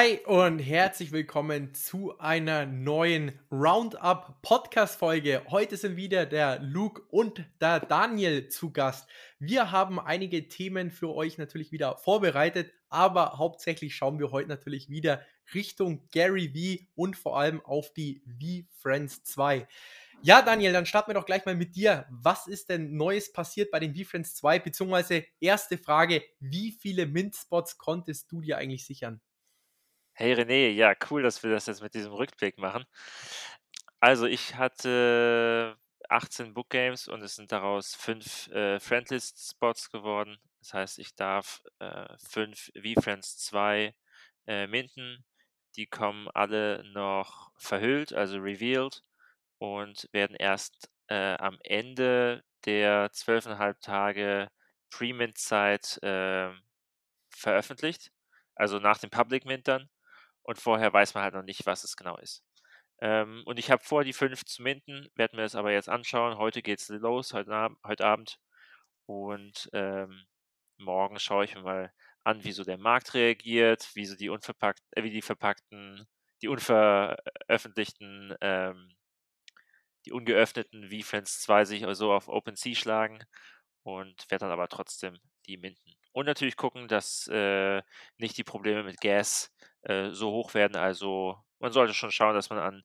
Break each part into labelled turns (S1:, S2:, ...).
S1: Hi und herzlich willkommen zu einer neuen Roundup Podcast Folge. Heute sind wieder der Luke und der Daniel zu Gast. Wir haben einige Themen für euch natürlich wieder vorbereitet, aber hauptsächlich schauen wir heute natürlich wieder Richtung Gary V und vor allem auf die V-Friends 2. Ja, Daniel, dann starten wir doch gleich mal mit dir. Was ist denn Neues passiert bei den V-Friends 2? Beziehungsweise erste Frage, wie viele Mint-Spots konntest du dir eigentlich sichern?
S2: Hey René, ja, cool, dass wir das jetzt mit diesem Rückblick machen. Also ich hatte 18 Book Games und es sind daraus fünf äh, Friendlist-Spots geworden. Das heißt, ich darf äh, fünf V-Friends 2 äh, minten. Die kommen alle noch verhüllt, also revealed und werden erst äh, am Ende der zwölfeinhalb Tage Pre-Mint-Zeit äh, veröffentlicht, also nach dem Public Mint dann. Und vorher weiß man halt noch nicht, was es genau ist. Ähm, und ich habe vor, die fünf zu minden, werden wir es aber jetzt anschauen. Heute geht es los, heute, Ab heute Abend. Und ähm, morgen schaue ich mir mal an, wie so der Markt reagiert, wie so die unverpackten, äh, wie die verpackten, die unveröffentlichten ähm, die ungeöffneten V-Friends 2 sich also auf OpenSea schlagen und werde dann aber trotzdem die minden. Und natürlich gucken, dass äh, nicht die Probleme mit Gas äh, so hoch werden. Also man sollte schon schauen, dass man an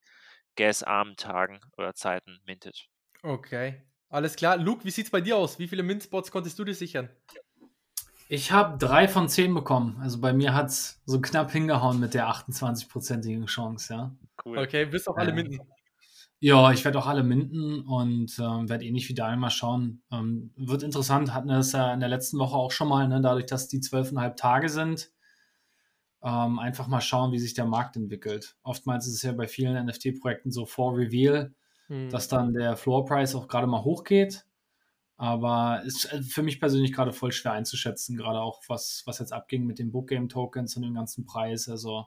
S2: gasarmen Tagen oder Zeiten mintet.
S1: Okay, alles klar. Luke, wie sieht es bei dir aus? Wie viele Mint-Spots konntest du dir sichern?
S3: Ich habe drei von zehn bekommen. Also bei mir hat es so knapp hingehauen mit der 28-prozentigen Chance, ja.
S1: Cool. Okay, wirst auch alle ähm, minden.
S3: Ja, ich werde auch alle minden und ähm, werde ähnlich wie Daniel mal schauen. Ähm, wird interessant, hatten wir das ja in der letzten Woche auch schon mal, ne? dadurch, dass die zwölfeinhalb Tage sind. Ähm, einfach mal schauen, wie sich der Markt entwickelt. Oftmals ist es ja bei vielen NFT-Projekten so vor Reveal, hm. dass dann der Floor Price auch gerade mal hochgeht. Aber ist äh, für mich persönlich gerade voll schwer einzuschätzen, gerade auch was, was jetzt abging mit den Book Game Tokens und dem ganzen Preis. Also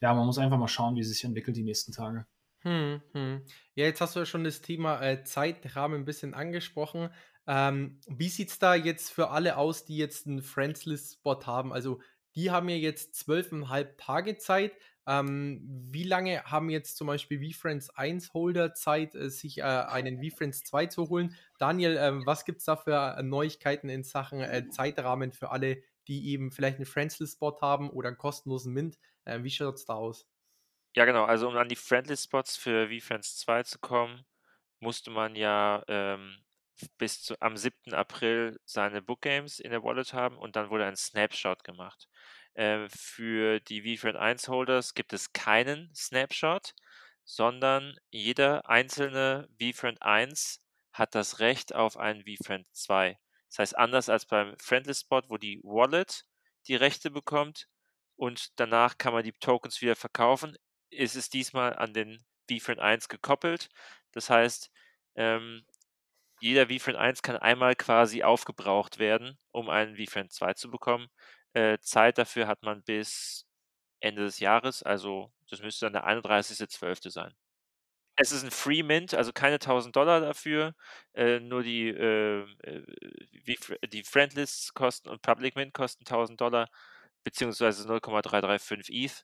S3: ja, man muss einfach mal schauen, wie es sich entwickelt die nächsten Tage.
S1: Hm, hm. Ja, jetzt hast du ja schon das Thema äh, Zeitrahmen ein bisschen angesprochen. Ähm, wie sieht es da jetzt für alle aus, die jetzt einen Friends-List-Spot haben? Also, die haben ja jetzt zwölfeinhalb Tage Zeit. Ähm, wie lange haben jetzt zum Beispiel VFriends 1 Holder Zeit, äh, sich äh, einen VFriends 2 zu holen? Daniel, äh, was gibt es da für äh, Neuigkeiten in Sachen äh, Zeitrahmen für alle, die eben vielleicht einen Friends-List-Spot haben oder einen kostenlosen Mint? Äh, wie schaut es da aus?
S2: Ja, genau. Also um an die Friendly Spots für VFriends 2 zu kommen, musste man ja ähm, bis zu, am 7. April seine Book Games in der Wallet haben und dann wurde ein Snapshot gemacht. Äh, für die VFriend 1 Holders gibt es keinen Snapshot, sondern jeder einzelne VFriend 1 hat das Recht auf einen VFriend 2. Das heißt, anders als beim Friendly Spot, wo die Wallet die Rechte bekommt und danach kann man die Tokens wieder verkaufen, ist es diesmal an den vFriend 1 gekoppelt. Das heißt, ähm, jeder vFriend 1 kann einmal quasi aufgebraucht werden, um einen vFriend 2 zu bekommen. Äh, Zeit dafür hat man bis Ende des Jahres, also das müsste dann der 31.12. sein. Es ist ein Free Mint, also keine 1000 Dollar dafür, äh, nur die, äh, äh die Friendlists kosten und Public Mint kosten 1000 Dollar, beziehungsweise 0,335 ETH.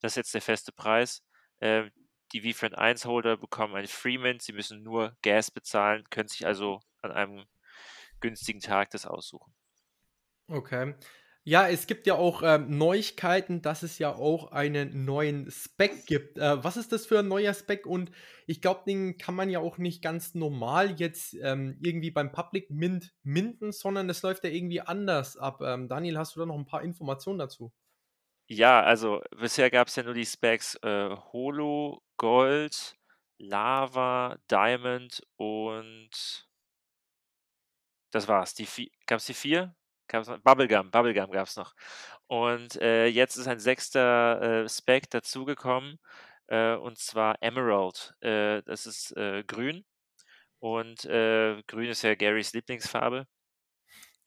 S2: Das ist jetzt der feste Preis. Äh, die VFriend 1 Holder bekommen ein Freemint. Sie müssen nur Gas bezahlen, können sich also an einem günstigen Tag das aussuchen.
S1: Okay. Ja, es gibt ja auch ähm, Neuigkeiten, dass es ja auch einen neuen Spec gibt. Äh, was ist das für ein neuer Spec? Und ich glaube, den kann man ja auch nicht ganz normal jetzt ähm, irgendwie beim Public Mint minden, sondern das läuft ja irgendwie anders ab. Ähm, Daniel, hast du da noch ein paar Informationen dazu?
S2: Ja, also bisher gab es ja nur die Specs äh, Holo, Gold, Lava, Diamond und das war's. Die gab es die vier? Gab's noch? Bubblegum, Bubblegum gab es noch. Und äh, jetzt ist ein sechster äh, Spec dazugekommen äh, und zwar Emerald. Äh, das ist äh, grün und äh, grün ist ja Garys Lieblingsfarbe.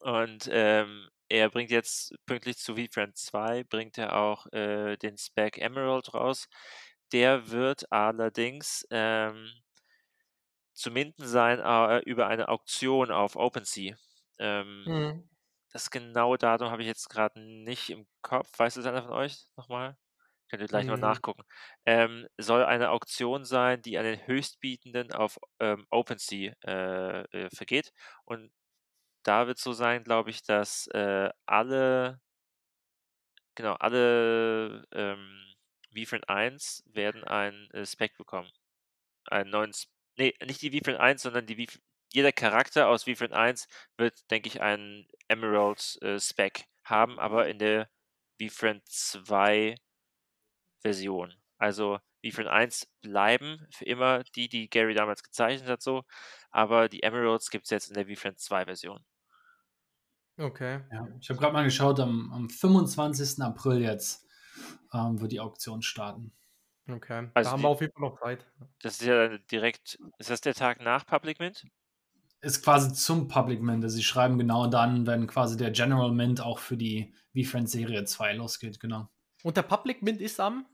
S2: Und ähm, er bringt jetzt pünktlich zu VFriend 2, bringt er auch äh, den Spec Emerald raus. Der wird allerdings ähm, zu minden sein äh, über eine Auktion auf OpenSea. Ähm, mhm. Das genaue Datum habe ich jetzt gerade nicht im Kopf. Weiß es einer von euch nochmal? Könnt ihr gleich noch
S1: Mhm.
S2: nachgucken. Ähm, soll eine Auktion sein, die an den Höchstbietenden auf ähm, OpenSea äh, äh, vergeht. Und da wird so sein, glaube ich, dass äh, alle, genau, alle ähm, VFriend 1 werden ein äh, Spec bekommen. Einen neuen, S nee, nicht die VFriend 1, sondern die jeder Charakter aus VFriend 1 wird, denke ich, einen Emerald äh, Spec haben, aber in der VFriend 2 Version. Also VFriend 1 bleiben für immer die, die Gary damals gezeichnet hat, so, aber die Emeralds gibt es jetzt in der VFriend 2 Version.
S1: Okay.
S3: Ja, ich habe gerade mal geschaut, am, am 25. April jetzt ähm, wird die Auktion starten.
S1: Okay.
S2: Also
S1: da haben
S2: die-
S1: wir auf jeden Fall noch Zeit.
S2: Das ist ja direkt, ist das der Tag nach Public Mint?
S3: Ist quasi zum Public Mint. Also sie schreiben genau dann, wenn quasi der General Mint auch für die V-Friends Serie 2 losgeht, genau.
S1: Und der Public Mint ist am?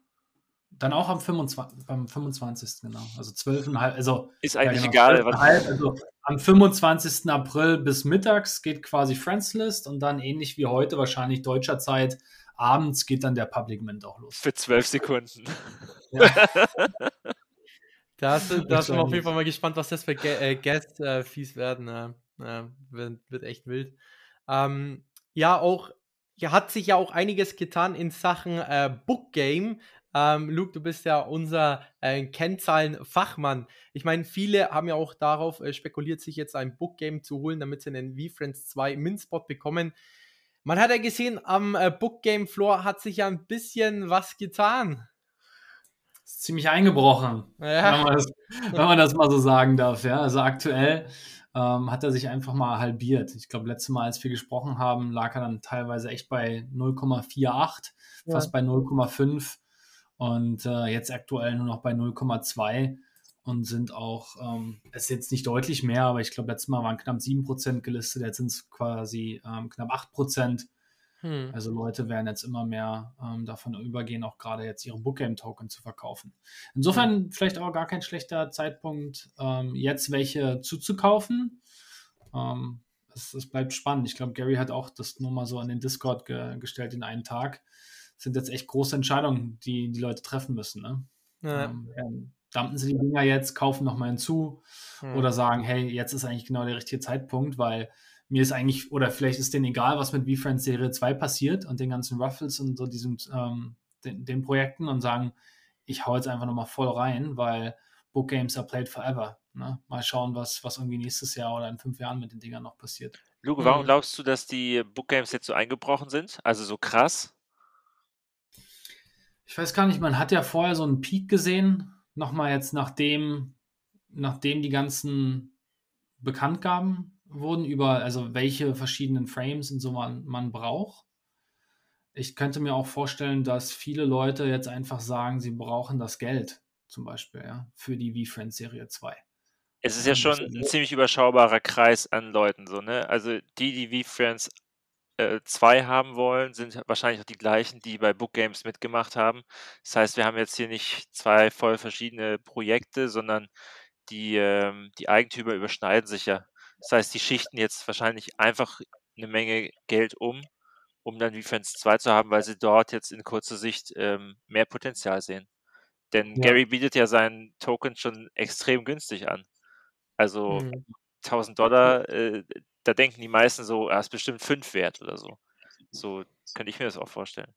S3: Dann auch am 25, beim 25. genau. Also 12,5, also
S2: Ist eigentlich
S3: genau,
S2: egal. Was,
S3: 12,5, also am 25. April bis mittags geht quasi Friends List und dann ähnlich wie heute, wahrscheinlich deutscher Zeit, abends geht dann der Public Mint auch los.
S2: für zwölf Sekunden.
S1: Da, ist, da sind wir auf jeden Fall mal gespannt, was das für äh, Guest-Fees werden. Äh, äh, wird, wird echt wild. Ähm, ja, auch, ja, hat sich ja auch einiges getan in Sachen äh, Book Game. Ähm, Luke, du bist ja unser äh, Kennzahlen-Fachmann. Ich meine, viele haben ja auch darauf äh, spekuliert, sich jetzt ein Book Game zu holen, damit sie einen V-Friends 2 Min-Spot bekommen. Man hat ja gesehen, am äh, Book Game Floor hat sich ja ein bisschen was getan.
S3: Ist ziemlich eingebrochen.
S1: Ja.
S3: wenn, man das, wenn man das mal so sagen darf. Ja, also aktuell ähm, hat er sich einfach mal halbiert. Ich glaube, letztes Mal, als wir gesprochen haben, lag er dann teilweise echt bei 0,48,
S1: Ja.
S3: fast bei 0,5 und äh, jetzt aktuell nur noch bei 0,2 und sind auch, ähm, es ist jetzt nicht deutlich mehr, aber ich glaube, letztes Mal waren knapp 7% gelistet, jetzt sind es quasi ähm, knapp 8%.
S1: Hm.
S3: Also Leute werden jetzt immer mehr ähm, davon übergehen, auch gerade jetzt ihre Bookgame-Token zu verkaufen. Insofern vielleicht auch gar kein schlechter Zeitpunkt, ähm, jetzt welche zuzukaufen. Ähm, es, es bleibt spannend. Ich glaube, Gary hat auch das nur mal so an den Discord ge gestellt in einen Tag. Das sind jetzt echt große Entscheidungen, die die Leute treffen müssen. Ne?
S1: Ja.
S3: Ähm, dumpen sie die Dinger jetzt, kaufen nochmal hinzu
S1: Hm.
S3: oder sagen, hey, jetzt ist eigentlich genau der richtige Zeitpunkt, weil mir ist eigentlich, oder vielleicht ist denen egal, was mit V-Friends Serie 2 passiert und den ganzen Ruffles und so diesen, ähm, den, den Projekten und sagen, ich hau jetzt einfach nochmal voll rein, weil Book Games are played forever. Ne? Mal schauen, was, was irgendwie nächstes Jahr oder in fünf Jahren mit den Dingern noch passiert.
S2: Luke, warum
S1: Mhm.
S2: glaubst du, dass die Book Games jetzt so eingebrochen sind? Also so krass?
S3: Ich weiß gar nicht, man hat ja vorher so einen Peak gesehen, nochmal jetzt nachdem, nachdem die ganzen Bekanntgaben wurden über, also welche verschiedenen Frames und so man, man braucht. Ich könnte mir auch vorstellen, dass viele Leute jetzt einfach sagen, sie brauchen das Geld, zum Beispiel, ja, für die V-Friends Serie 2.
S2: Es ist ja
S3: Ähm,
S2: schon ein ziemlich überschaubarer Kreis an Leuten, so, ne? Also die, die V-Friends äh, 2 haben wollen, sind wahrscheinlich auch die gleichen, die bei Book Games mitgemacht haben. Das heißt, wir haben jetzt hier nicht zwei voll verschiedene Projekte, sondern die, ähm, die Eigentümer überschneiden sich ja. Das heißt, die schichten jetzt wahrscheinlich einfach eine Menge Geld um, um dann V-Friends 2 zu haben, weil sie dort jetzt in kurzer Sicht ähm, mehr Potenzial sehen. Denn
S3: Ja.
S2: Gary bietet ja seinen Token schon extrem günstig an. Also
S1: Hm.
S2: 1000 Dollar, äh, da denken die meisten so, er ist bestimmt 5 wert oder so. So könnte ich mir das auch vorstellen.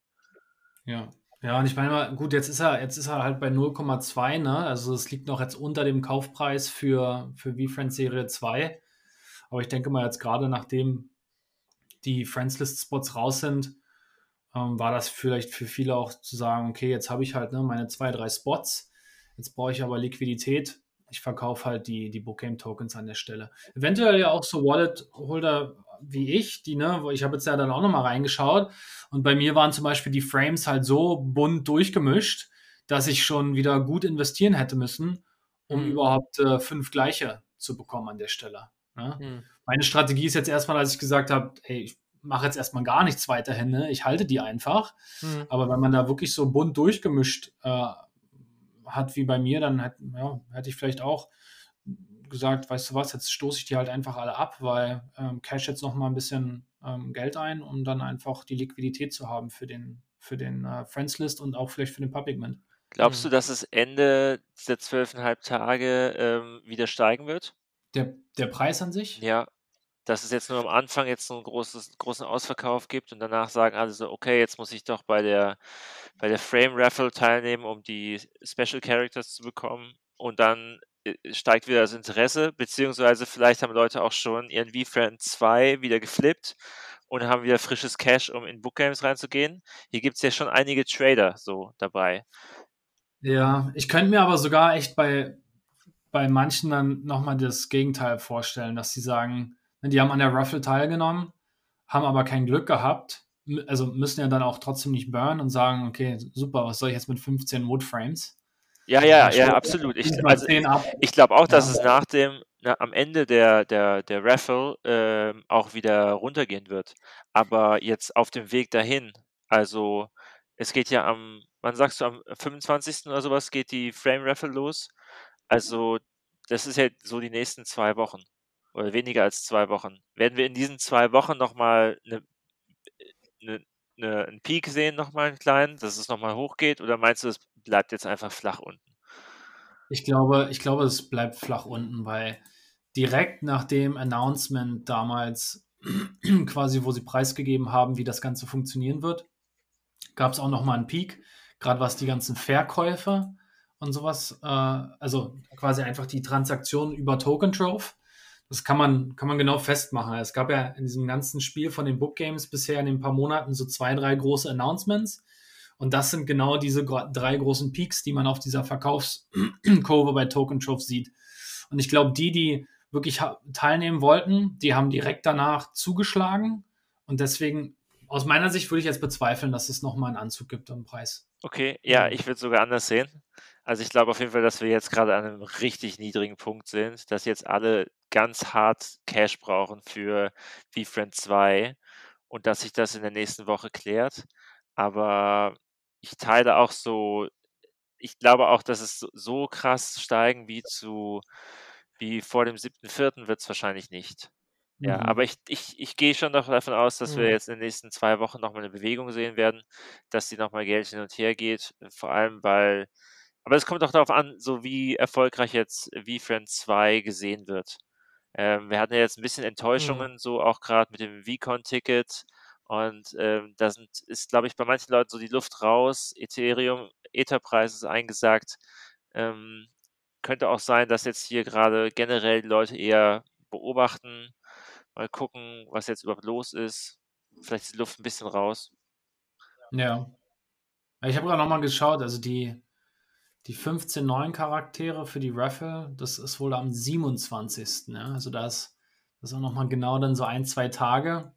S3: Ja. Ja, und ich meine mal, gut, jetzt ist er, jetzt ist er halt bei 0,2, ne? Also es liegt noch jetzt unter dem Kaufpreis für, für V-Friends Serie 2. Aber ich denke mal, jetzt gerade nachdem die Friends List Spots raus sind, ähm, war das vielleicht für viele auch zu sagen, okay, jetzt habe ich halt ne, meine zwei, drei Spots, jetzt brauche ich aber Liquidität. Ich verkaufe halt die, die Bookgame Tokens an der Stelle. Eventuell ja auch so Wallet-Holder wie ich, die, ne, wo ich habe jetzt ja dann auch nochmal reingeschaut und bei mir waren zum Beispiel die Frames halt so bunt durchgemischt, dass ich schon wieder gut investieren hätte müssen, um
S1: Mhm.
S3: überhaupt äh, fünf gleiche zu bekommen an der Stelle. Ne?
S1: Hm.
S3: Meine Strategie ist jetzt erstmal, als ich gesagt habe, hey, ich mache jetzt erstmal gar nichts weiterhin, ne? ich halte die einfach.
S1: Hm.
S3: Aber wenn man da wirklich so bunt durchgemischt äh, hat wie bei mir, dann hätt, ja, hätte ich vielleicht auch gesagt, weißt du was, jetzt stoße ich die halt einfach alle ab, weil ähm, Cash jetzt noch mal ein bisschen ähm, Geld ein, um dann einfach die Liquidität zu haben für den, für den äh, Friends List und auch vielleicht für den Public Mint.
S2: Glaubst mhm. du, dass es Ende dieser zwölfeinhalb Tage ähm, wieder steigen wird?
S3: Der, der Preis an sich?
S2: Ja, dass es jetzt nur am Anfang jetzt so einen großes, großen Ausverkauf gibt und danach sagen alle so, okay, jetzt muss ich doch bei der, bei der Frame Raffle teilnehmen, um die Special Characters zu bekommen. Und dann äh, steigt wieder das Interesse, beziehungsweise vielleicht haben Leute auch schon ihren V-Friend 2 wieder geflippt und haben wieder frisches Cash, um in Book Games reinzugehen. Hier gibt es ja schon einige Trader so dabei.
S3: Ja, ich könnte mir aber sogar echt bei, bei manchen dann nochmal das Gegenteil vorstellen, dass sie sagen, die haben an der Ruffle teilgenommen, haben aber kein Glück gehabt, also müssen ja dann auch trotzdem nicht burnen und sagen, okay, super, was soll ich jetzt mit 15 Woodframes?
S2: Ja, ja, ja, absolut. Ich, also, ich glaube auch, dass ja. es nach dem, na, am Ende der, der, der Raffle äh, auch wieder runtergehen wird. Aber jetzt auf dem Weg dahin, also es geht ja am, wann sagst du, am 25. oder sowas geht die Frame Raffle los. Also das ist ja so die nächsten zwei Wochen oder weniger als zwei Wochen. Werden wir in diesen zwei Wochen nochmal eine, eine, eine, einen Peak sehen, nochmal einen kleinen, dass es nochmal hochgeht? Oder meinst du, es bleibt jetzt einfach flach unten?
S3: Ich glaube, ich glaube, es bleibt flach unten, weil direkt nach dem Announcement damals, quasi, wo sie preisgegeben haben, wie das Ganze funktionieren wird, gab es auch nochmal einen Peak, gerade was die ganzen Verkäufe und sowas, äh, also quasi einfach die Transaktionen über Token Trove das kann man, kann man genau festmachen. Es gab ja in diesem ganzen Spiel von den Book Games bisher in den paar Monaten so zwei, drei große Announcements. Und das sind genau diese drei großen Peaks, die man auf dieser Verkaufskurve bei Token Trove sieht. Und ich glaube, die, die wirklich teilnehmen wollten, die haben direkt danach zugeschlagen. Und deswegen, aus meiner Sicht, würde ich jetzt bezweifeln, dass es nochmal einen Anzug gibt am Preis.
S2: Okay, ja, ich würde sogar anders sehen. Also ich glaube auf jeden Fall, dass wir jetzt gerade an einem richtig niedrigen Punkt sind, dass jetzt alle ganz hart Cash brauchen für VFriend 2 und dass sich das in der nächsten Woche klärt. Aber ich teile auch so, ich glaube auch, dass es so krass steigen wie zu wie vor dem 7.4. wird es wahrscheinlich nicht. Ja, mhm. aber ich, ich, ich gehe schon davon aus, dass mhm. wir jetzt in den nächsten zwei Wochen nochmal eine Bewegung sehen werden, dass die nochmal Geld hin und her geht. Vor allem, weil, aber es kommt auch darauf an, so wie erfolgreich jetzt V-Friend 2 gesehen wird. Ähm, wir hatten ja jetzt ein bisschen mhm. Enttäuschungen, mhm. so auch gerade mit dem Vicon-Ticket. Und ähm, da sind, ist, glaube ich, bei manchen Leuten so die Luft raus. Ethereum, Etherpreis ist eingesagt. Ähm, könnte auch sein, dass jetzt hier gerade generell die Leute eher beobachten, mal gucken, was jetzt überhaupt los ist. Vielleicht ist die Luft ein bisschen raus.
S3: Ja. Ich habe gerade nochmal geschaut, also die, die 15 neuen Charaktere für die Raffle, das ist wohl am 27. Ja? Also da ist das auch nochmal genau dann so ein, zwei Tage.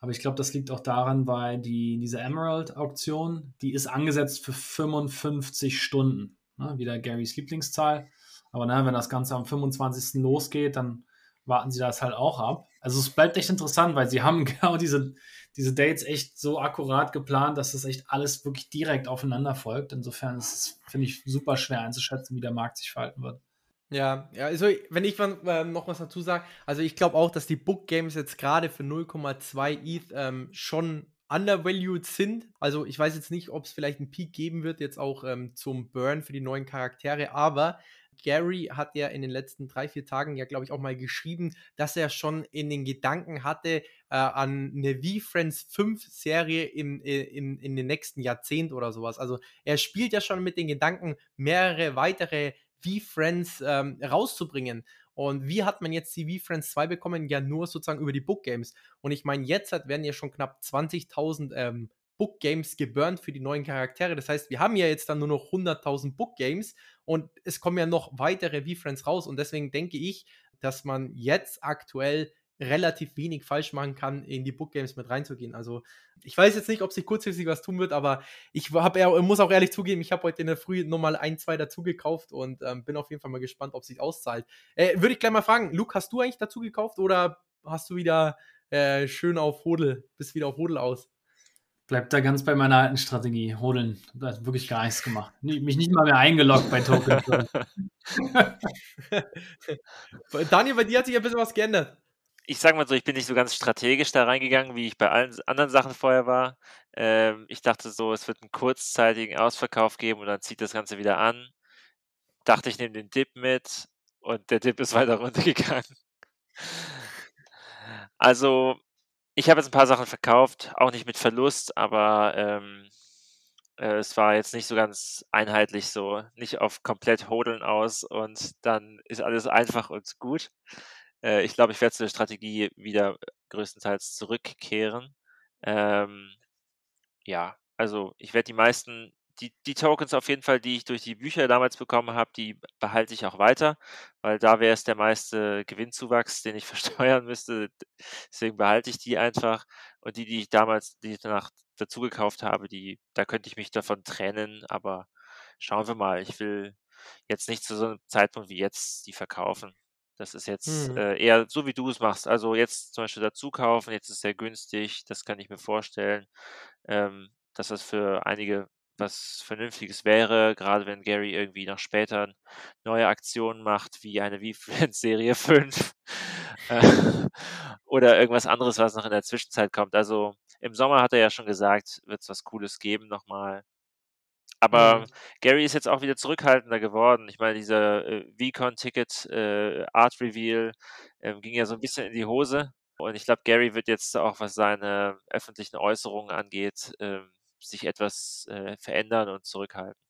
S3: Aber ich glaube, das liegt auch daran, weil die, diese Emerald-Auktion, die ist angesetzt für 55 Stunden. Ne? Wieder Garys Lieblingszahl. Aber ne, wenn das Ganze am 25. losgeht, dann warten sie das halt auch ab. Also es bleibt echt interessant, weil sie haben genau diese, diese Dates echt so akkurat geplant, dass das echt alles wirklich direkt aufeinander folgt. Insofern ist es, finde ich, super schwer einzuschätzen, wie der Markt sich verhalten wird.
S1: Ja, ja, also wenn ich äh, noch was dazu sage, also ich glaube auch, dass die Book Games jetzt gerade für 0,2 ETH ähm, schon undervalued sind. Also ich weiß jetzt nicht, ob es vielleicht einen Peak geben wird, jetzt auch ähm, zum Burn für die neuen Charaktere, aber Gary hat ja in den letzten drei, vier Tagen ja, glaube ich, auch mal geschrieben, dass er schon in den Gedanken hatte äh, an eine V-Friends 5 Serie im, äh, im, in den nächsten Jahrzehnt oder sowas. Also er spielt ja schon mit den Gedanken, mehrere weitere V-Friends ähm, rauszubringen. Und wie hat man jetzt die V-Friends 2 bekommen? Ja, nur sozusagen über die Book Games. Und ich meine, jetzt werden ja schon knapp 20.000 ähm, Book Games geburnt für die neuen Charaktere. Das heißt, wir haben ja jetzt dann nur noch 100.000 Book Games und es kommen ja noch weitere V-Friends raus. Und deswegen denke ich, dass man jetzt aktuell relativ wenig falsch machen kann, in die Book Games mit reinzugehen. Also ich weiß jetzt nicht, ob sich kurzfristig was tun wird, aber ich hab, muss auch ehrlich zugeben, ich habe heute in der Früh nochmal ein, zwei dazu gekauft und ähm, bin auf jeden Fall mal gespannt, ob sich auszahlt. Äh, Würde ich gleich mal fragen, Luke, hast du eigentlich dazu gekauft oder hast du wieder äh, schön auf Hodel, bist wieder auf Hodel aus?
S3: Bleibt da ganz bei meiner alten Strategie. Hodeln. Da hat wirklich gar nichts gemacht. Mich nicht mal mehr eingeloggt bei Token.
S1: Daniel, bei dir hat sich ein bisschen was geändert.
S2: ich sage mal so, ich bin nicht so ganz strategisch da reingegangen, wie ich bei allen anderen Sachen vorher war. Ähm, ich dachte so, es wird einen kurzzeitigen Ausverkauf geben und dann zieht das Ganze wieder an. Dachte, ich nehme den Dip mit und der Dip ist weiter runtergegangen. Also, ich habe jetzt ein paar Sachen verkauft, auch nicht mit Verlust, aber ähm, äh, es war jetzt nicht so ganz einheitlich so, nicht auf komplett Hodeln aus und dann ist alles einfach und gut. Äh, ich glaube, ich werde zur Strategie wieder größtenteils zurückkehren. Ähm, ja, also ich werde die meisten, die, die Tokens auf jeden Fall, die ich durch die Bücher damals bekommen habe, die behalte ich auch weiter, weil da wäre es der meiste Gewinnzuwachs, den ich versteuern müsste. Deswegen behalte ich die einfach. Und die, die ich damals, die ich danach dazu gekauft habe, die, da könnte ich mich davon trennen, aber schauen wir mal. Ich will jetzt nicht zu so einem Zeitpunkt wie jetzt die verkaufen. Das ist jetzt
S1: Mhm.
S2: äh, eher so, wie du es machst. Also jetzt zum Beispiel dazu kaufen, jetzt ist es sehr günstig, das kann ich mir vorstellen, ähm, dass das für einige was Vernünftiges wäre, gerade wenn Gary irgendwie noch später neue Aktionen macht, wie eine V-Friends-Serie 5 äh, oder irgendwas anderes, was noch in der Zwischenzeit kommt. Also im Sommer hat er ja schon gesagt, wird es was Cooles geben nochmal. Aber
S1: Mhm.
S2: Gary ist jetzt auch wieder zurückhaltender geworden. Ich meine, dieser äh, VCon-Ticket äh, Art Reveal ähm, ging ja so ein bisschen in die Hose. Und ich glaube, Gary wird jetzt auch, was seine öffentlichen Äußerungen angeht, ähm, sich etwas äh, verändern und zurückhalten.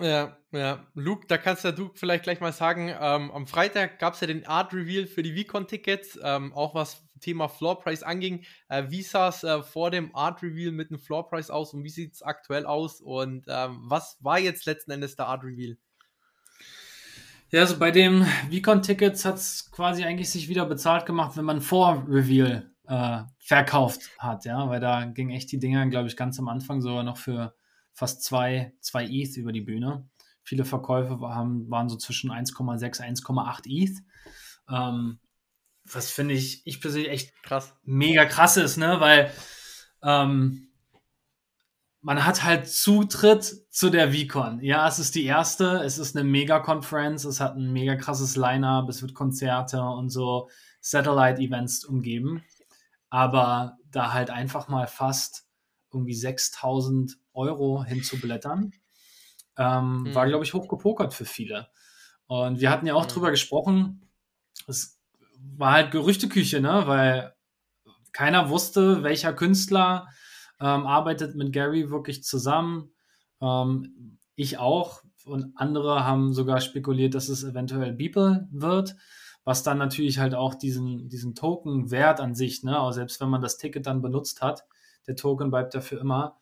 S1: Ja, ja. Luke, da kannst ja du vielleicht gleich mal sagen, ähm, am Freitag gab es ja den Art Reveal für die Vicon-Tickets, ähm, auch was Thema Floor Price anging. Äh, wie sah es äh, vor dem Art Reveal mit dem Floor Price aus und wie sieht es aktuell aus? Und ähm, was war jetzt letzten Endes der Art Reveal?
S3: Ja, also bei dem Vicon-Tickets hat es quasi eigentlich sich wieder bezahlt gemacht, wenn man vor Reveal äh, verkauft hat, ja, weil da ging echt die Dinger, glaube ich, ganz am Anfang sogar noch für fast zwei, zwei ETH über die Bühne. Viele Verkäufe waren, waren so zwischen 1,6, 1,8 ETH. Ähm, was finde ich, ich persönlich echt
S1: Krass.
S3: mega krass ist, ne? Weil ähm, man hat halt Zutritt zu der VCon. Ja, es ist die erste, es ist eine Mega-Conference, es hat ein mega krasses Line-Up, es wird Konzerte und so Satellite-Events umgeben. Aber da halt einfach mal fast irgendwie 6000 Euro hinzublättern, ähm,
S1: Mhm.
S3: war, glaube ich, hochgepokert für viele. Und wir hatten ja auch
S1: Mhm.
S3: drüber gesprochen, es war halt Gerüchteküche, ne? Weil keiner wusste, welcher Künstler ähm, arbeitet mit Gary wirklich zusammen. Ähm, ich auch. Und andere haben sogar spekuliert, dass es eventuell Beeple wird, was dann natürlich halt auch diesen, diesen Token-Wert an sich, ne, auch selbst wenn man das Ticket dann benutzt hat, der Token bleibt ja für immer,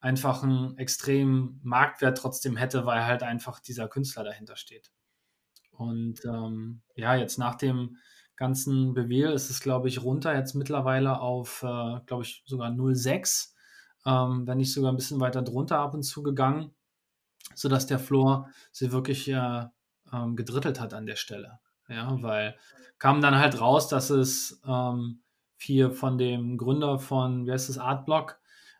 S3: einfach einen extremen Marktwert trotzdem hätte, weil halt einfach dieser Künstler dahinter steht. Und ähm, ja, jetzt nach dem ganzen Bewehl ist es, glaube ich, runter jetzt mittlerweile auf, äh, glaube ich, sogar 0,6, ähm, wenn nicht sogar ein bisschen weiter drunter ab und zu gegangen, sodass der Floor sie wirklich äh, ähm, gedrittelt hat an der Stelle. Ja, weil kam dann halt raus, dass es ähm, hier von dem Gründer von, wie heißt das, Artblock,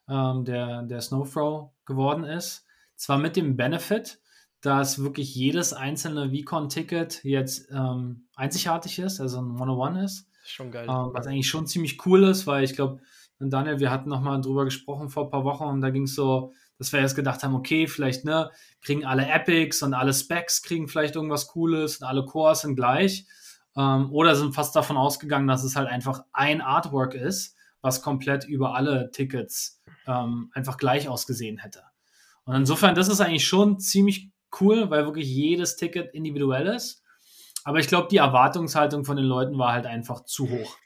S3: ähm, der, der Snowthrow geworden ist. Zwar mit dem Benefit, dass wirklich jedes einzelne VCon-Ticket jetzt ähm, einzigartig ist, also ein 101 ist.
S1: Schon geil.
S3: Ähm, was eigentlich schon ziemlich cool ist, weil ich glaube, Daniel, wir hatten nochmal drüber gesprochen vor ein paar Wochen und da ging es so, dass wir jetzt gedacht haben, okay, vielleicht ne, kriegen alle Epics und alle Specs kriegen vielleicht irgendwas Cooles und alle Cores sind gleich. Ähm, oder sind fast davon ausgegangen, dass es halt einfach ein Artwork ist, was komplett über alle Tickets ähm, einfach gleich ausgesehen hätte. Und insofern, das ist eigentlich schon ziemlich cool, weil wirklich jedes Ticket individuell ist. Aber ich glaube, die Erwartungshaltung von den Leuten war halt einfach zu hoch.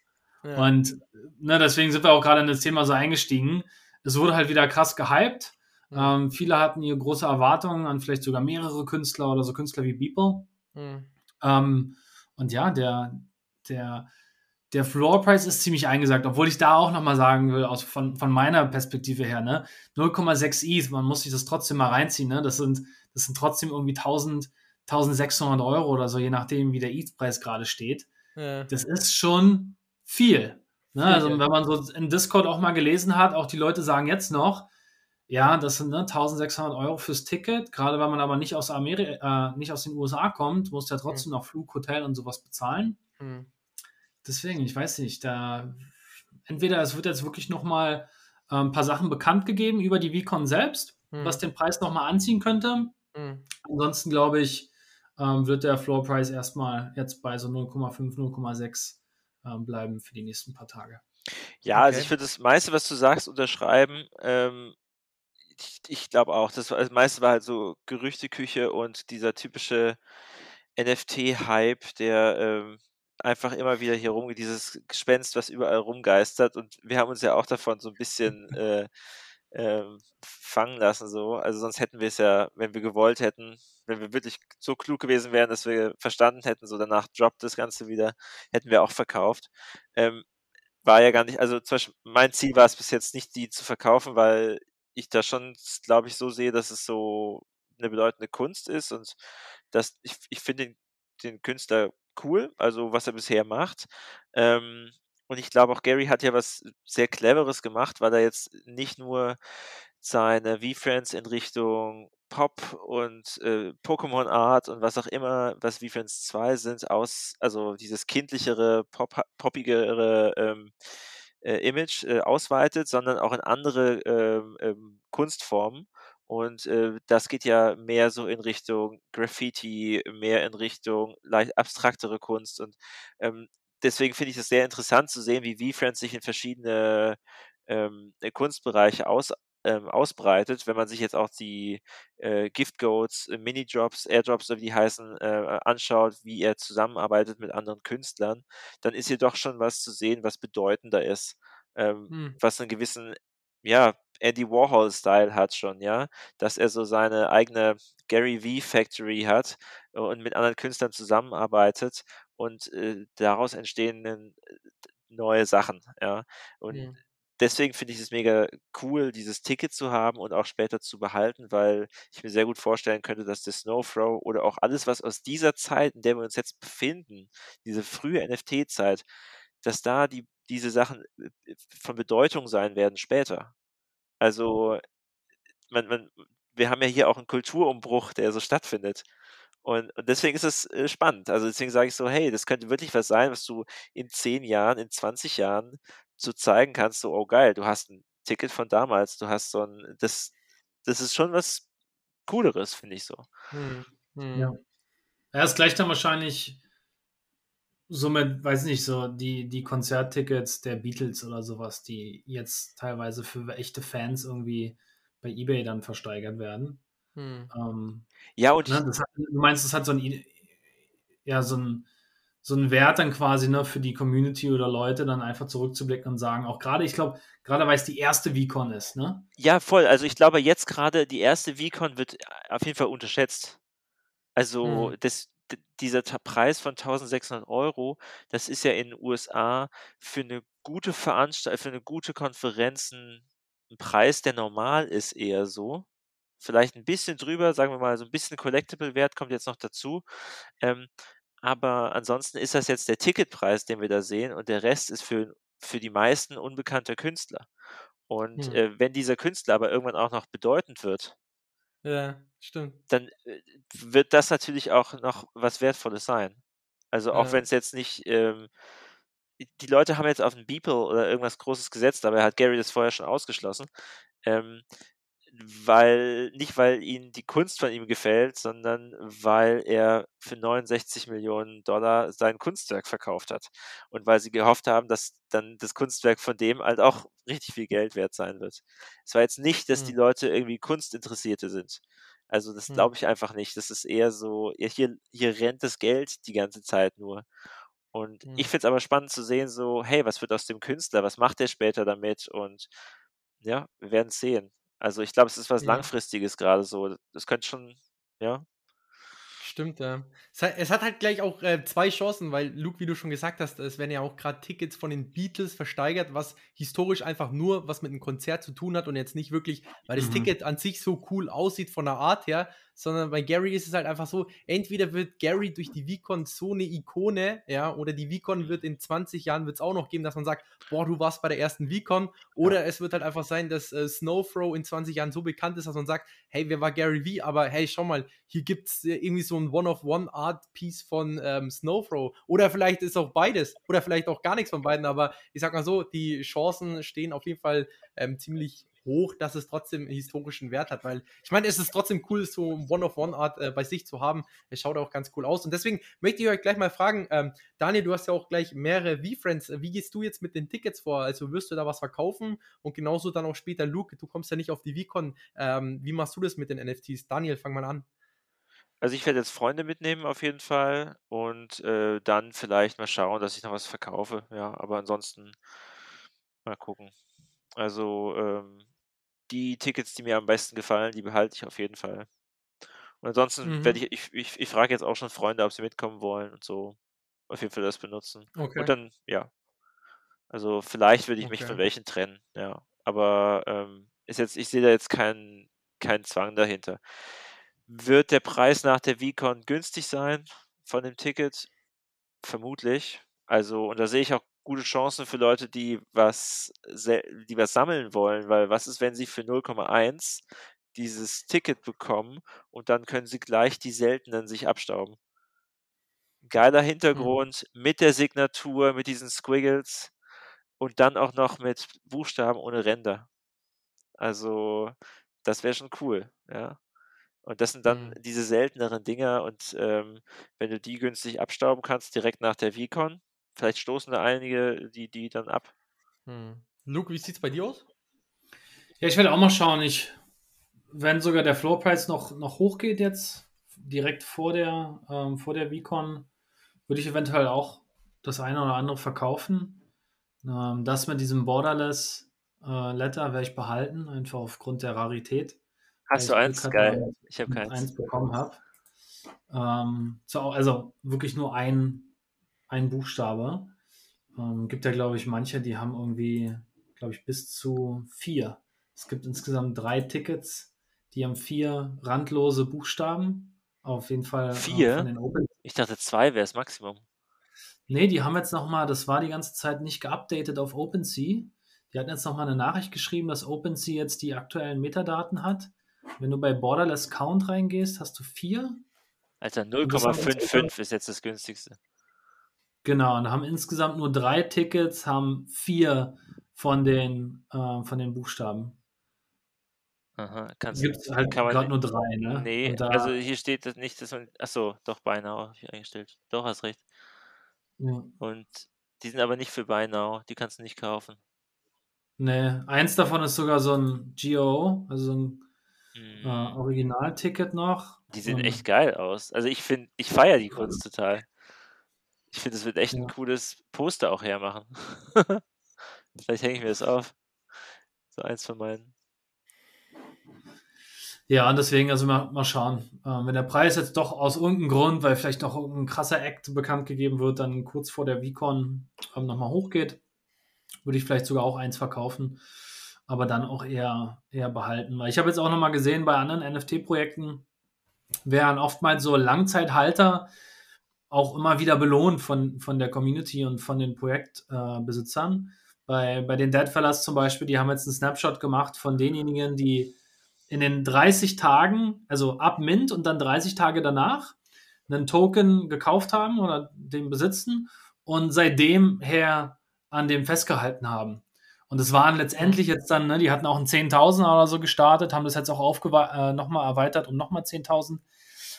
S1: Ja.
S3: Und ne, deswegen sind wir auch gerade in das Thema so eingestiegen. Es wurde halt wieder krass gehypt.
S1: Mhm.
S3: Ähm, viele hatten hier große Erwartungen an vielleicht sogar mehrere Künstler oder so Künstler wie Beeple.
S1: Mhm.
S3: Ähm, und ja, der, der, der Floor Price ist ziemlich eingesagt, obwohl ich da auch nochmal sagen will, aus, von, von meiner Perspektive her, ne, 0,6 ETH, man muss sich das trotzdem mal reinziehen, ne, das sind, das sind trotzdem irgendwie 1000, 1600 Euro oder so, je nachdem, wie der ETH-Preis gerade steht.
S1: Ja.
S3: Das ist schon viel. Ne? Also, wenn man so in Discord auch mal gelesen hat, auch die Leute sagen jetzt noch, ja, das sind ne, 1600 Euro fürs Ticket, gerade wenn man aber nicht aus Amerika, äh, nicht aus den USA kommt, muss ja trotzdem noch Flug, Hotel und sowas bezahlen.
S1: Mhm.
S3: deswegen, ich weiß nicht, da entweder es wird jetzt wirklich nochmal äh, ein paar Sachen bekannt gegeben über die VCon selbst, hm. was den Preis nochmal anziehen könnte. Hm. Ansonsten glaube ich, ähm, wird der Floor Price erstmal jetzt bei so 0,5, 0,6 ähm, bleiben für die nächsten paar Tage.
S2: Ja, okay. also ich würde das meiste, was du sagst, unterschreiben. Ähm, ich, ich glaube auch, das, war, das meiste war halt so Gerüchteküche und dieser typische NFT-Hype, der ähm, einfach immer wieder hier rumgeht, dieses Gespenst, was überall rumgeistert. Und wir haben uns ja auch davon so ein bisschen äh, äh, fangen lassen, so. Also sonst hätten wir es ja, wenn wir gewollt hätten, wenn wir wirklich so klug gewesen wären, dass wir verstanden hätten, so danach droppt das Ganze wieder, hätten wir auch verkauft. Ähm, war ja gar nicht, also zum Beispiel mein Ziel war es bis jetzt nicht, die zu verkaufen, weil ich da schon, glaube ich, so sehe, dass es so eine bedeutende Kunst ist und dass ich, ich finde den, den Künstler cool, also was er bisher macht. Ähm, und ich glaube auch Gary hat ja was sehr Cleveres gemacht, weil er jetzt nicht nur seine V-Friends in Richtung Pop und äh, Pokémon Art und was auch immer, was V-Friends 2 sind, aus, also dieses kindlichere, pop, poppigere ähm, äh, Image äh, ausweitet, sondern auch in andere ähm, ähm, Kunstformen. Und äh, das geht ja mehr so in Richtung Graffiti, mehr in Richtung leicht abstraktere Kunst. Und ähm, deswegen finde ich es sehr interessant zu sehen, wie V-Friends sich in verschiedene ähm, Kunstbereiche aus, ähm, ausbreitet. Wenn man sich jetzt auch die äh, Gift Goats, äh, Mini-Drops, Airdrops, wie die heißen, äh, anschaut, wie er zusammenarbeitet mit anderen Künstlern, dann ist hier doch schon was zu sehen, was bedeutender ist. Ähm, hm. Was einen gewissen ja, Andy Warhol-Style hat schon, ja, dass er so seine eigene Gary V Factory hat und mit anderen Künstlern zusammenarbeitet und äh, daraus entstehen äh, neue Sachen, ja. Und mhm. Deswegen finde ich es mega cool, dieses Ticket zu haben und auch später zu behalten, weil ich mir sehr gut vorstellen könnte, dass der Snowthrow oder auch alles, was aus dieser Zeit, in der wir uns jetzt befinden, diese frühe NFT-Zeit, dass da die diese Sachen äh, von Bedeutung sein werden später. Also, man, man, wir haben ja hier auch einen Kulturumbruch, der so stattfindet. Und, und deswegen ist es äh, spannend. Also deswegen sage ich so, hey, das könnte wirklich was sein, was du in 10 Jahren, in 20 Jahren so zeigen kannst, so, oh geil, du hast ein Ticket von damals, du hast so ein, das, das ist schon was Cooleres, finde ich so. Hm,
S3: hm. Ja. Er ist gleich dann wahrscheinlich somit, weiß nicht, so die, die Konzerttickets der Beatles oder sowas, die jetzt teilweise für echte Fans irgendwie bei Ebay dann versteigert werden. Hm. Ähm, ja, und ne, hat, du meinst, das hat so ein, ja, so ein, so ein Wert dann quasi ne, für die Community oder Leute dann einfach zurückzublicken und sagen, auch gerade, ich glaube, gerade weil es die erste VCon ist, ne?
S2: Ja, voll. Also ich glaube jetzt gerade die erste VCon wird auf jeden Fall unterschätzt. Also hm. das, dieser Preis von 1600 Euro, das ist ja in den USA für eine gute Veranstaltung, für eine gute Konferenz ein Preis, der normal ist, eher so. Vielleicht ein bisschen drüber, sagen wir mal, so ein bisschen Collectible-Wert kommt jetzt noch dazu. Ähm, aber ansonsten ist das jetzt der Ticketpreis, den wir da sehen, und der Rest ist für, für die meisten unbekannter Künstler. Und Hm. äh, wenn dieser Künstler aber irgendwann auch noch bedeutend wird,
S1: Ja, stimmt.
S2: dann äh, wird das natürlich auch noch was Wertvolles sein. Also auch
S1: Ja.
S2: wenn es jetzt nicht, ähm, die Leute haben jetzt auf ein Beeple oder irgendwas Großes gesetzt, aber hat Gary das vorher schon ausgeschlossen. Ähm, weil nicht weil ihnen die Kunst von ihm gefällt, sondern weil er für 69 Millionen Dollar sein Kunstwerk verkauft hat und weil sie gehofft haben, dass dann das Kunstwerk von dem halt auch richtig viel Geld wert sein wird. Es war jetzt nicht, dass hm. die Leute irgendwie Kunstinteressierte sind. Also das hm. glaube ich einfach nicht. Das ist eher so, hier, hier rennt das Geld die ganze Zeit nur. Und hm. ich finde es aber spannend zu sehen, so, hey, was wird aus dem Künstler? Was macht der später damit? Und ja, wir werden es sehen. Also ich glaube, es ist was Ja. Langfristiges gerade so. Das könnte schon, ja.
S1: Stimmt, ja. Es hat, es hat halt gleich auch äh, zwei Chancen, weil Luke, wie du schon gesagt hast, es werden ja auch gerade Tickets von den Beatles versteigert, was historisch einfach nur was mit einem Konzert zu tun hat und jetzt nicht wirklich, weil das
S3: Mhm.
S1: Ticket an sich so cool aussieht von der Art her, sondern bei Gary ist es halt einfach so, entweder wird Gary durch die VCon so eine Ikone, ja, oder die VCon wird in 20 Jahren wird es auch noch geben, dass man sagt, boah, du warst bei der ersten VCon, oder ja. es wird halt einfach sein, dass äh, Snowthrow in 20 Jahren so bekannt ist, dass man sagt, hey, wer war Gary V? Aber hey, schau mal, hier gibt es äh, irgendwie so ein One-of-One-Art-Piece von ähm, Snowthrow. Oder vielleicht ist auch beides, oder vielleicht auch gar nichts von beiden, aber ich sag mal so, die Chancen stehen auf jeden Fall ähm, ziemlich hoch, dass es trotzdem historischen Wert hat, weil ich meine, es ist trotzdem cool, so One-of-One-Art äh, bei sich zu haben. Es schaut auch ganz cool aus. Und deswegen möchte ich euch gleich mal fragen, ähm, Daniel, du hast ja auch gleich mehrere V-Friends. Wie gehst du jetzt mit den Tickets vor? Also wirst du da was verkaufen? Und genauso dann auch später, Luke, du kommst ja nicht auf die VCon. Ähm, wie machst du das mit den NFTs? Daniel, fang mal an.
S2: Also ich werde jetzt Freunde mitnehmen auf jeden Fall und äh, dann vielleicht mal schauen, dass ich noch was verkaufe. Ja, aber ansonsten mal gucken. Also ähm, die Tickets, die mir am besten gefallen, die behalte ich auf jeden Fall. Und ansonsten werde mhm. ich, ich, ich, ich frage jetzt auch schon Freunde, ob sie mitkommen wollen und so. Auf jeden Fall das benutzen. Okay. Und dann, ja. Also vielleicht würde ich mich von welchen trennen, ja. Aber ähm, ist jetzt, ich sehe da jetzt keinen keinen Zwang dahinter. Wird der Preis nach der VCon günstig sein von dem Ticket? Vermutlich. Also, und da sehe ich auch gute Chancen für Leute, die was, die was sammeln wollen, weil was ist, wenn sie für 0,1 dieses Ticket bekommen und dann können sie gleich die seltenen sich abstauben. Geiler mhm. Hintergrund mhm. mit der Signatur, mit diesen Squiggles und dann auch noch mit Buchstaben ohne Ränder. Also, das wäre schon cool, ja. Und das sind dann mhm. diese selteneren Dinger und ähm, wenn du die günstig abstauben kannst, direkt nach der VCon, vielleicht stoßen da einige die, die dann ab.
S1: Hm. Luke, wie sieht es bei dir aus?
S3: Ja, ich werde auch mal schauen. Ich, wenn sogar der Floorpreis noch, noch hochgeht jetzt, direkt vor der, ähm, vor der VCon, würde ich eventuell auch das eine oder andere verkaufen. Ähm, das mit diesem Borderless äh, Letter werde ich behalten, einfach aufgrund der Rarität.
S2: Hast du eins? Geil. Ich habe keins.
S3: Eins bekommen habe. Ähm, so, also wirklich nur ein ein Buchstabe. Ähm, gibt ja, glaube ich, manche, die haben irgendwie, glaube ich, bis zu vier. Es gibt insgesamt drei Tickets, die haben vier randlose Buchstaben. Auf jeden Fall. Äh,
S2: vier? Äh, ich dachte, zwei wäre das Maximum.
S3: Nee, die haben jetzt nochmal, das war die ganze Zeit nicht geupdatet auf OpenSea. Die hatten jetzt nochmal eine Nachricht geschrieben, dass OpenSea jetzt die aktuellen Metadaten hat. Wenn du bei Borderless Count reingehst, hast du vier.
S2: Alter, 0,55 ist jetzt das günstigste.
S3: Genau, und haben insgesamt nur drei Tickets, haben vier von den, äh, von den Buchstaben.
S2: Aha, kannst
S3: Gibt es halt gerade nur drei, ne?
S2: Nee, da, also hier steht das nicht, dass man. Achso, doch Now habe ich eingestellt. Doch, hast recht. Ja. Und die sind aber nicht für Now, die kannst du nicht kaufen.
S3: Nee, eins davon ist sogar so ein GO, also ein hm. äh, mhm. Originalticket noch.
S2: Die sehen echt geil aus. Also ich finde, ich feiere die Kunst total. Ich finde, es wird echt ja. ein cooles Poster auch hermachen. Vielleicht hänge ich mir das auf. So eins von meinen.
S3: Ja, und deswegen, also mal, mal schauen. Ähm, wenn der Preis jetzt doch aus irgendeinem Grund, weil vielleicht noch ein krasser Act bekannt gegeben wird, dann kurz vor der VCon ähm, nochmal hochgeht, würde ich vielleicht sogar auch eins verkaufen, aber dann auch eher, eher behalten. Weil ich habe jetzt auch nochmal gesehen, bei anderen NFT-Projekten werden oftmals so Langzeithalter auch immer wieder belohnt von, von der Community und von den Projektbesitzern. Äh, bei, bei den Deadfellas zum Beispiel, die haben jetzt einen Snapshot gemacht von denjenigen, die in den 30 Tagen, also ab Mint und dann 30 Tage danach, einen Token gekauft haben oder den besitzen und seitdem her an dem festgehalten haben. Und es waren letztendlich jetzt dann, ne, die hatten auch einen 10.000 oder so gestartet, haben das jetzt auch äh, nochmal erweitert um nochmal 10.000.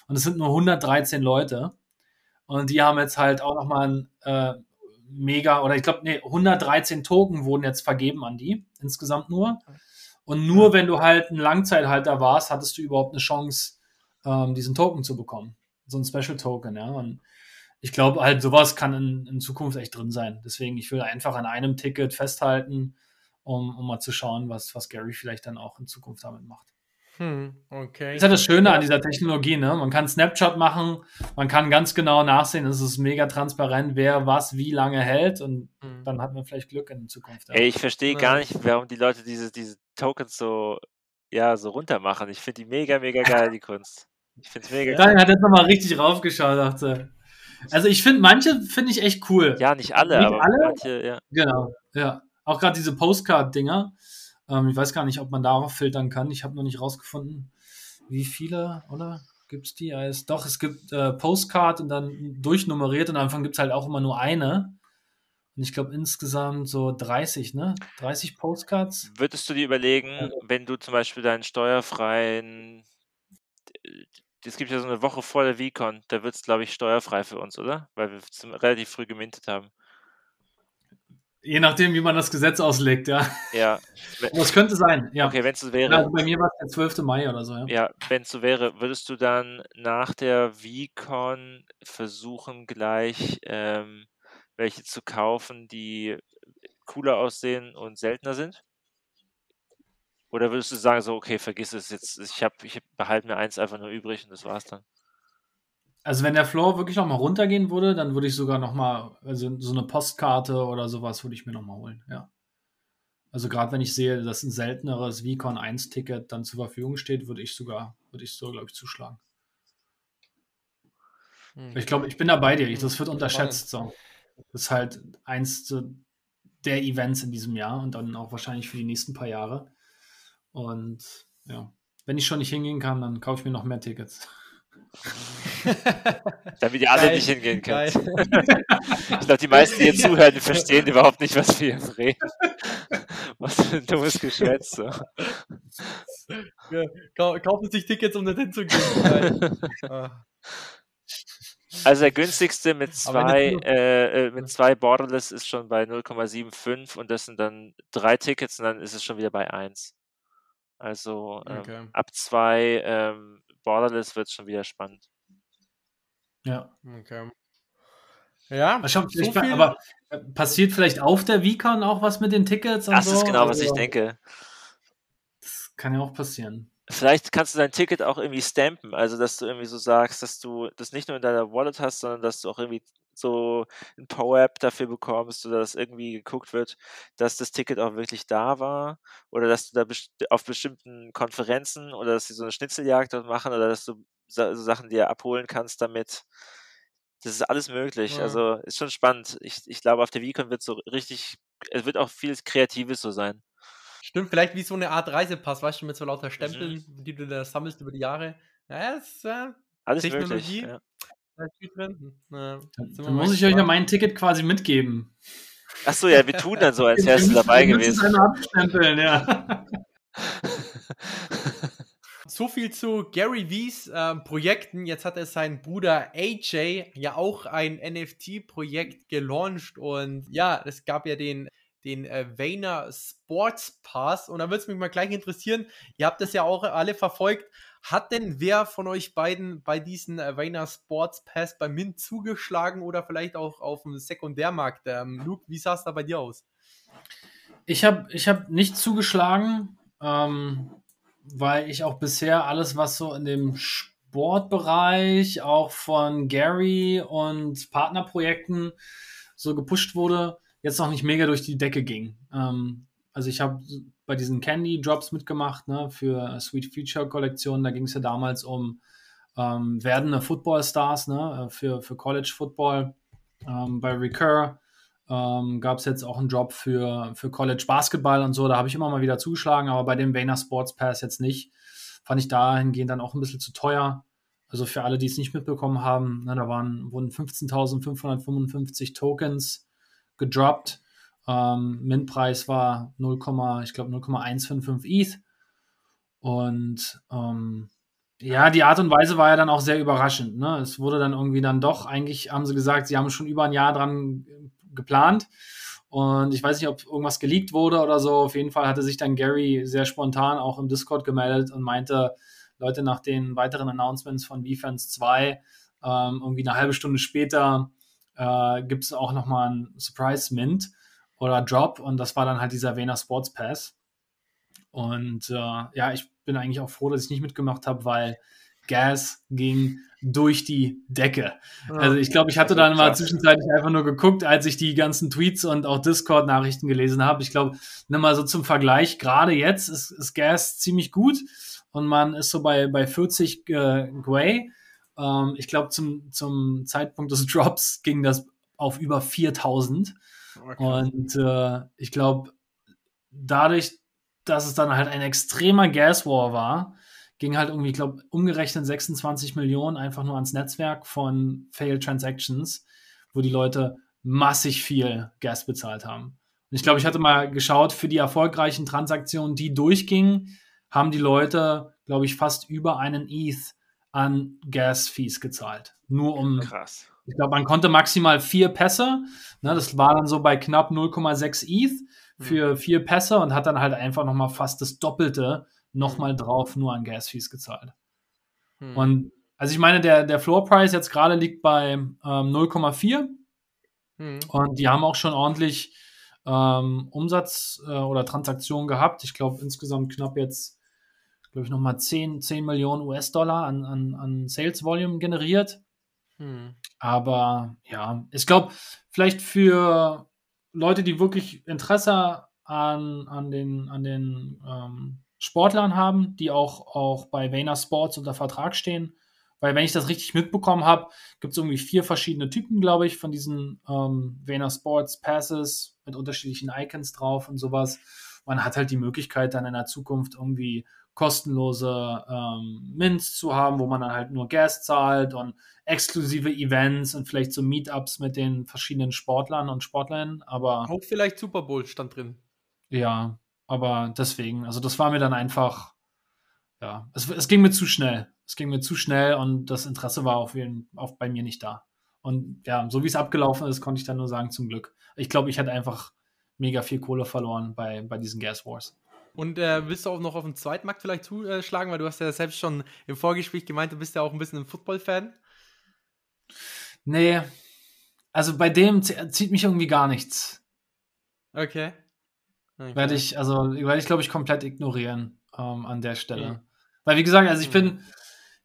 S3: Und es sind nur 113 Leute. Und die haben jetzt halt auch nochmal ein äh, mega, oder ich glaube, nee, 113 Token wurden jetzt vergeben an die, insgesamt nur. Und nur wenn du halt ein Langzeithalter warst, hattest du überhaupt eine Chance, ähm, diesen Token zu bekommen. So ein Special Token, ja. Und ich glaube halt, sowas kann in, in, Zukunft echt drin sein. Deswegen, ich will einfach an einem Ticket festhalten, um, um mal zu schauen, was, was Gary vielleicht dann auch in Zukunft damit macht.
S1: Hm, okay.
S3: Das ist ja das Schöne an dieser Technologie, ne? Man kann Snapshot machen, man kann ganz genau nachsehen, es ist mega transparent, wer was wie lange hält und hm. dann hat man vielleicht Glück in Zukunft.
S2: Ey, ich verstehe ja. gar nicht, warum die Leute diese, diese Tokens so, ja, so runter machen. Ich finde die mega, mega geil, die Kunst.
S3: Ich finde es mega geil. Daniel hat jetzt nochmal richtig raufgeschaut, dachte. Also ich finde, manche finde ich echt cool.
S2: Ja, nicht alle, nicht aber alle? manche, ja.
S3: Genau, ja. Auch gerade diese Postcard-Dinger. Ähm, ich weiß gar nicht, ob man darauf filtern kann. Ich habe noch nicht rausgefunden, wie viele, oder? Gibt es die? Ja, doch, es gibt äh, Postcard und dann durchnummeriert und am Anfang gibt es halt auch immer nur eine. Und ich glaube insgesamt so 30, ne? 30 Postcards.
S2: Würdest du dir überlegen, ja. wenn du zum Beispiel deinen steuerfreien es gibt ja so eine Woche vor der VCon, da wird es, glaube ich, steuerfrei für uns, oder? Weil wir es relativ früh gemintet haben.
S3: Je nachdem, wie man das Gesetz auslegt, ja.
S2: Ja.
S3: Das könnte sein, ja.
S2: Okay, wenn es so wäre.
S3: Also bei mir war es der 12. Mai oder so, ja.
S2: Ja, wenn es so wäre, würdest du dann nach der VCon versuchen, gleich ähm, welche zu kaufen, die cooler aussehen und seltener sind? Oder würdest du sagen, so, okay, vergiss es jetzt, ich, hab, ich behalte mir eins einfach nur übrig und das war's dann?
S3: Also wenn der Floor wirklich nochmal runtergehen würde, dann würde ich sogar nochmal, also so eine Postkarte oder sowas würde ich mir nochmal holen, ja. Also gerade wenn ich sehe, dass ein selteneres Vicon 1 Ticket dann zur Verfügung steht, würde ich sogar, würde ich so, glaube ich, zuschlagen. Hm. Ich glaube, ich bin da bei dir. Das wird unterschätzt. So. Das ist halt eins der Events in diesem Jahr und dann auch wahrscheinlich für die nächsten paar Jahre. Und ja, wenn ich schon nicht hingehen kann, dann kaufe ich mir noch mehr Tickets.
S2: Damit ihr alle Geil. nicht hingehen könnt. ich glaube, die meisten, die hier zuhören, die verstehen überhaupt nicht, was wir hier reden. Was für ein dummes Geschwätz. So.
S1: Ja, kaufen sich Tickets, um nicht hinzugehen. Ah.
S2: Also der günstigste mit zwei, äh, äh, mit zwei Borderless ist schon bei 0,75 und das sind dann drei Tickets und dann ist es schon wieder bei 1. Also ähm, okay. ab zwei ähm, Borderless wird es schon wieder spannend.
S3: Ja. Okay. Ja, so viel... aber äh, passiert vielleicht auf der VCon auch was mit den Tickets?
S2: das so? ist genau, also, was ich denke.
S3: Das kann ja auch passieren.
S2: Vielleicht kannst du dein Ticket auch irgendwie stampen, also dass du irgendwie so sagst, dass du das nicht nur in deiner Wallet hast, sondern dass du auch irgendwie so ein Power-App dafür bekommst oder dass irgendwie geguckt wird, dass das Ticket auch wirklich da war oder dass du da auf bestimmten Konferenzen oder dass sie so eine Schnitzeljagd dort machen oder dass du so Sachen dir abholen kannst damit. Das ist alles möglich. Ja. Also ist schon spannend. Ich, ich glaube, auf der VCon wird so richtig, es wird auch viel Kreatives so sein.
S1: Stimmt, vielleicht wie so eine Art Reisepass, weißt du, mit so lauter Stempeln, mhm. die du da sammelst über die Jahre. Ja, das ist äh,
S2: alles Technologie. Möglich, ja.
S3: Ja, dann muss ich euch ja mein Ticket quasi mitgeben.
S2: Achso, ja, wir tun dann so, als wärst du dabei gewesen. Einmal abstempeln, ja.
S1: so viel zu Gary V's äh, Projekten. Jetzt hat er sein Bruder AJ ja auch ein NFT-Projekt gelauncht und ja, es gab ja den den äh, Vayner Sports Pass. Und da würde es mich mal gleich interessieren, ihr habt das ja auch alle verfolgt. Hat denn wer von euch beiden bei diesen äh, Vayner Sports Pass bei Mint zugeschlagen oder vielleicht auch auf dem Sekundärmarkt? Ähm, Luke, wie sah es da bei dir aus?
S3: Ich habe ich hab nicht zugeschlagen, ähm, weil ich auch bisher alles, was so in dem Sportbereich auch von Gary und Partnerprojekten so gepusht wurde, jetzt noch nicht mega durch die Decke ging. Ähm, also ich habe bei diesen Candy Drops mitgemacht ne, für Sweet Future Kollektion. Da ging es ja damals um ähm, werdende Football Stars ne, äh, für, für College Football. Ähm, bei Recur ähm, gab es jetzt auch einen Drop für, für College Basketball und so. Da habe ich immer mal wieder zugeschlagen, aber bei dem Vayner Sports Pass jetzt nicht. Fand ich dahingehend dann auch ein bisschen zu teuer. Also für alle, die es nicht mitbekommen haben, ne, da waren, wurden 15.555 Tokens gedroppt. Ähm, Mint-Preis war 0, ich glaube 0,155 ETH. Und ähm, ja, die Art und Weise war ja dann auch sehr überraschend. Ne? Es wurde dann irgendwie dann doch, eigentlich haben sie gesagt, sie haben schon über ein Jahr dran geplant. Und ich weiß nicht, ob irgendwas geleakt wurde oder so. Auf jeden Fall hatte sich dann Gary sehr spontan auch im Discord gemeldet und meinte, Leute, nach den weiteren Announcements von Defense 2, ähm, irgendwie eine halbe Stunde später äh, gibt es auch nochmal ein Surprise Mint oder Drop und das war dann halt dieser Vena Sports Pass. Und äh, ja, ich bin eigentlich auch froh, dass ich nicht mitgemacht habe, weil Gas ging durch die Decke. Also ich glaube, ich hatte dann mal zwischenzeitlich einfach nur geguckt, als ich die ganzen Tweets und auch Discord-Nachrichten gelesen habe. Ich glaube, nimm mal so zum Vergleich, gerade jetzt ist, ist Gas ziemlich gut und man ist so bei, bei 40 äh, Gwei. Ähm, ich glaube, zum, zum Zeitpunkt des Drops ging das auf über 4000. Okay. Und äh, ich glaube, dadurch, dass es dann halt ein extremer Gas War war, ging halt irgendwie, ich glaube, umgerechnet 26 Millionen einfach nur ans Netzwerk von Failed Transactions, wo die Leute massig viel Gas bezahlt haben. Und ich glaube, ich hatte mal geschaut, für die erfolgreichen Transaktionen, die durchgingen, haben die Leute, glaube ich, fast über einen ETH an Gas-Fees gezahlt. Nur um. Krass. Ich glaube, man konnte maximal vier Pässe. Ne, das war dann so bei knapp 0,6 ETH für mhm. vier Pässe und hat dann halt einfach nochmal fast das Doppelte nochmal drauf nur an Gas-Fees gezahlt. Mhm. Und also ich meine, der, der Floor-Price jetzt gerade liegt bei ähm, 0,4 mhm. und die haben auch schon ordentlich ähm, Umsatz äh, oder Transaktionen gehabt. Ich glaube insgesamt knapp jetzt, glaube ich, nochmal 10, 10 Millionen US-Dollar an, an, an Sales Volume generiert. Mhm. Aber ja, ich glaube, vielleicht für Leute, die wirklich Interesse an, an den, an den ähm, Sportlern haben, die auch, auch bei Vayner Sports unter Vertrag stehen. Weil, wenn ich das richtig mitbekommen habe, gibt es irgendwie vier verschiedene Typen, glaube ich, von diesen ähm, Vayner Sports Passes mit unterschiedlichen Icons drauf und sowas. Man hat halt die Möglichkeit, dann in der Zukunft irgendwie kostenlose ähm, Mints zu haben, wo man dann halt nur Gas zahlt und exklusive Events und vielleicht so Meetups mit den verschiedenen Sportlern und Sportlerinnen. Aber
S1: auch vielleicht Super Bowl stand drin.
S3: Ja, aber deswegen, also das war mir dann einfach, ja, es, es ging mir zu schnell. Es ging mir zu schnell und das Interesse war auf, jeden, auf bei mir nicht da. Und ja, so wie es abgelaufen ist, konnte ich dann nur sagen, zum Glück. Ich glaube, ich hätte einfach mega viel Kohle verloren bei, bei diesen Gas Wars.
S1: Und äh, willst du auch noch auf den Zweitmarkt vielleicht zuschlagen, weil du hast ja selbst schon im Vorgespräch gemeint, du bist ja auch ein bisschen ein Football-Fan.
S3: Nee, also bei dem zieht mich irgendwie gar nichts.
S1: Okay.
S3: Okay. Werde ich, also werde ich, glaube ich, komplett ignorieren ähm, an der Stelle. Mhm. Weil, wie gesagt, also ich bin, mhm.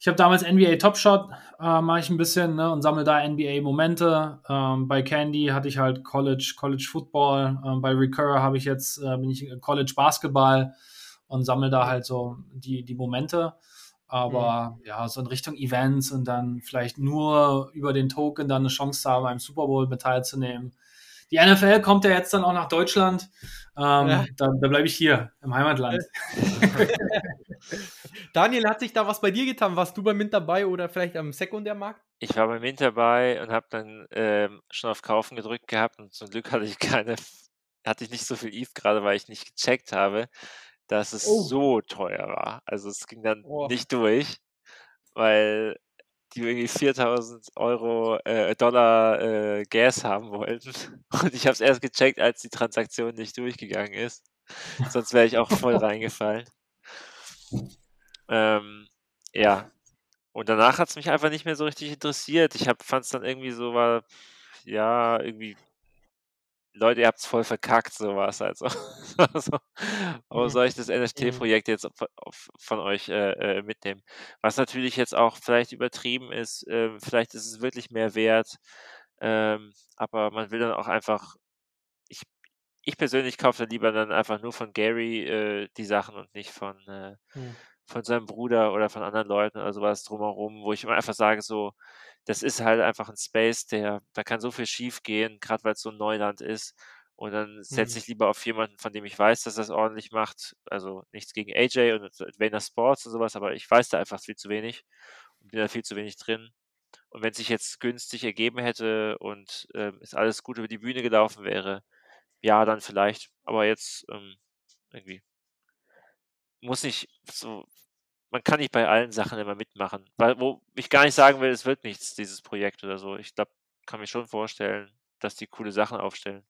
S3: Ich habe damals NBA Top Shot, äh, mache ich ein bisschen ne, und sammle da NBA-Momente. Ähm, bei Candy hatte ich halt College, College Football. Ähm, bei Recur habe ich jetzt, äh, bin ich College Basketball und sammle da halt so die, die Momente. Aber mhm. ja, so in Richtung Events und dann vielleicht nur über den Token dann eine Chance zu haben, am Super Bowl mit teilzunehmen die NFL kommt ja jetzt dann auch nach Deutschland. Ähm, ja. Da, da bleibe ich hier im Heimatland.
S1: Daniel, hat sich da was bei dir getan? Warst du beim Mint dabei oder vielleicht am Sekundärmarkt?
S2: Ich war beim Mint dabei und habe dann ähm, schon auf Kaufen gedrückt gehabt und zum Glück hatte ich keine, hatte ich nicht so viel ETH gerade, weil ich nicht gecheckt habe, dass es oh. so teuer war. Also es ging dann oh. nicht durch, weil die irgendwie 4000 Euro, äh, Dollar äh, Gas haben wollten. Und ich habe es erst gecheckt, als die Transaktion nicht durchgegangen ist. Sonst wäre ich auch voll reingefallen. Ähm, ja. Und danach hat es mich einfach nicht mehr so richtig interessiert. Ich fand es dann irgendwie so, war, ja, irgendwie Leute, ihr habt es voll verkackt, sowas. Also, also warum soll ich das NFT-Projekt jetzt von euch äh, äh, mitnehmen? Was natürlich jetzt auch vielleicht übertrieben ist, äh, vielleicht ist es wirklich mehr wert, ähm, aber man will dann auch einfach, ich, ich persönlich kaufe dann lieber dann einfach nur von Gary äh, die Sachen und nicht von, äh, hm. Von seinem Bruder oder von anderen Leuten oder sowas drumherum, wo ich immer einfach sage, so, das ist halt einfach ein Space, der, da kann so viel schief gehen, gerade weil es so ein Neuland ist. Und dann setze mhm. ich lieber auf jemanden, von dem ich weiß, dass es ordentlich macht. Also nichts gegen AJ und Vayner Sports und sowas, aber ich weiß da einfach viel zu wenig und bin da viel zu wenig drin. Und wenn es sich jetzt günstig ergeben hätte und ähm, es alles gut über die Bühne gelaufen wäre, ja, dann vielleicht. Aber jetzt ähm, irgendwie muss ich so man kann nicht bei allen Sachen immer mitmachen. Weil, wo ich gar nicht sagen will, es wird nichts, dieses Projekt oder so. Ich glaube, kann mir schon vorstellen, dass die coole Sachen aufstellen.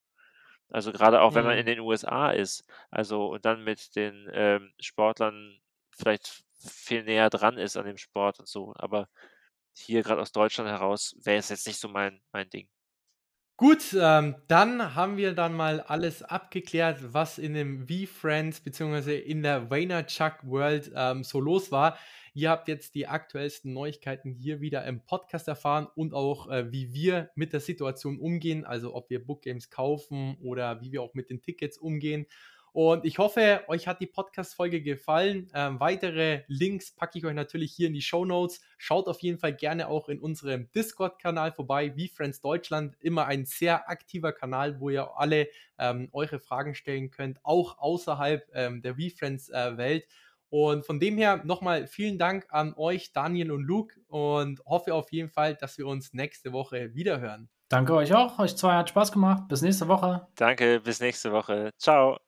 S2: Also gerade auch, wenn man in mhm. den USA ist, also und dann mit den ähm, Sportlern vielleicht viel näher dran ist an dem Sport und so. Aber hier gerade aus Deutschland heraus wäre es jetzt nicht so mein, mein Ding.
S1: Gut, ähm, dann haben wir dann mal alles abgeklärt, was in dem V-Friends bzw. in der Vaynerchuk World ähm, so los war. Ihr habt jetzt die aktuellsten Neuigkeiten hier wieder im Podcast erfahren und auch, äh, wie wir mit der Situation umgehen, also ob wir Bookgames kaufen oder wie wir auch mit den Tickets umgehen. Und ich hoffe, euch hat die Podcast-Folge gefallen. Ähm, weitere Links packe ich euch natürlich hier in die Show Notes. Schaut auf jeden Fall gerne auch in unserem Discord-Kanal vorbei, wie Friends Deutschland. Immer ein sehr aktiver Kanal, wo ihr alle ähm, eure Fragen stellen könnt, auch außerhalb ähm, der WeFriends-Welt. Äh, und von dem her nochmal vielen Dank an euch, Daniel und Luke, und hoffe auf jeden Fall, dass wir uns nächste Woche wiederhören.
S3: Danke euch auch. Euch zwei hat Spaß gemacht. Bis nächste Woche.
S2: Danke, bis nächste Woche. Ciao.